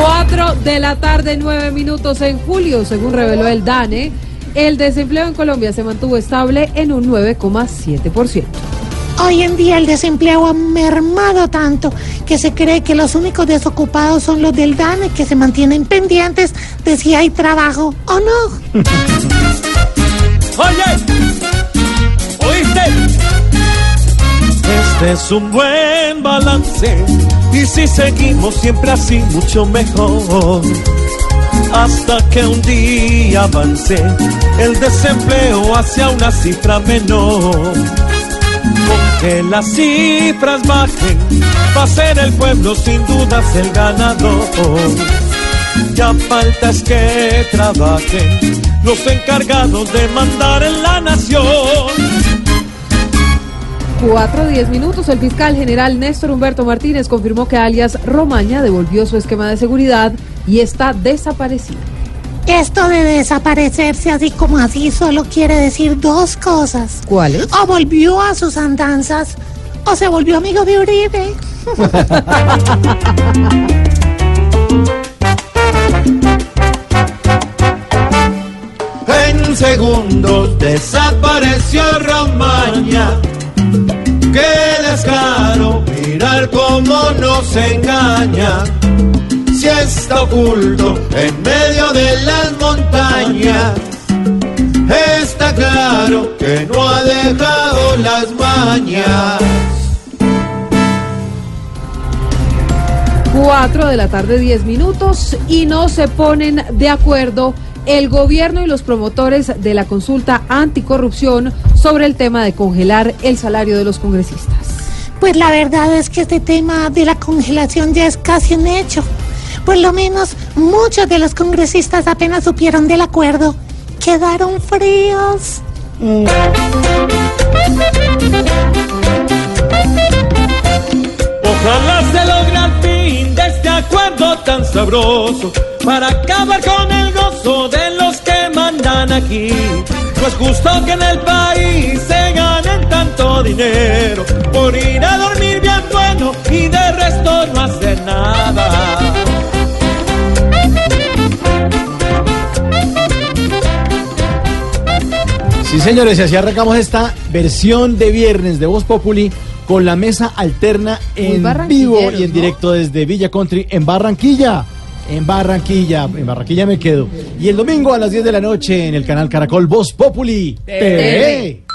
4 de la tarde, 9 minutos en julio, según reveló el DANE, el desempleo en Colombia se mantuvo estable en un 9,7%. Hoy en día el desempleo ha mermado tanto que se cree que los únicos desocupados son los del DANE que se mantienen pendientes de si hay trabajo o no. Oye, ¿oíste? Este es un buen balance y si seguimos siempre así mucho mejor. Hasta que un día avance el desempleo hacia una cifra menor. Con que las cifras bajen, va a ser el pueblo sin dudas el ganador. Ya falta es que trabajen los encargados de mandar en la nación. 4 10 minutos, el fiscal general Néstor Humberto Martínez confirmó que alias Romaña devolvió su esquema de seguridad y está desaparecido. Esto de desaparecerse así como así solo quiere decir dos cosas. ¿Cuáles? O volvió a sus andanzas o se volvió amigo de Uribe. En segundos desapareció mirar cómo nos engaña. Si está oculto en medio de las montañas. Está claro que no ha dejado las mañas. 4 de la tarde, 10 minutos y no se ponen de acuerdo el gobierno y los promotores de la consulta anticorrupción sobre el tema de congelar el salario de los congresistas. Pues la verdad es que este tema de la congelación ya es casi un hecho. Por lo menos muchos de los congresistas apenas supieron del acuerdo. Quedaron fríos. Ojalá se logre al fin de este acuerdo tan sabroso para acabar con el gozo de los que mandan aquí. No es justo que en el país se por ir a dormir bien bueno y de resto no hacer nada. Sí, señores, y así arrancamos esta versión de viernes de Voz Populi con la mesa alterna en vivo y en ¿no? directo desde Villa Country en Barranquilla. En Barranquilla, en Barranquilla me quedo. Y el domingo a las 10 de la noche en el canal Caracol Voz Populi TV.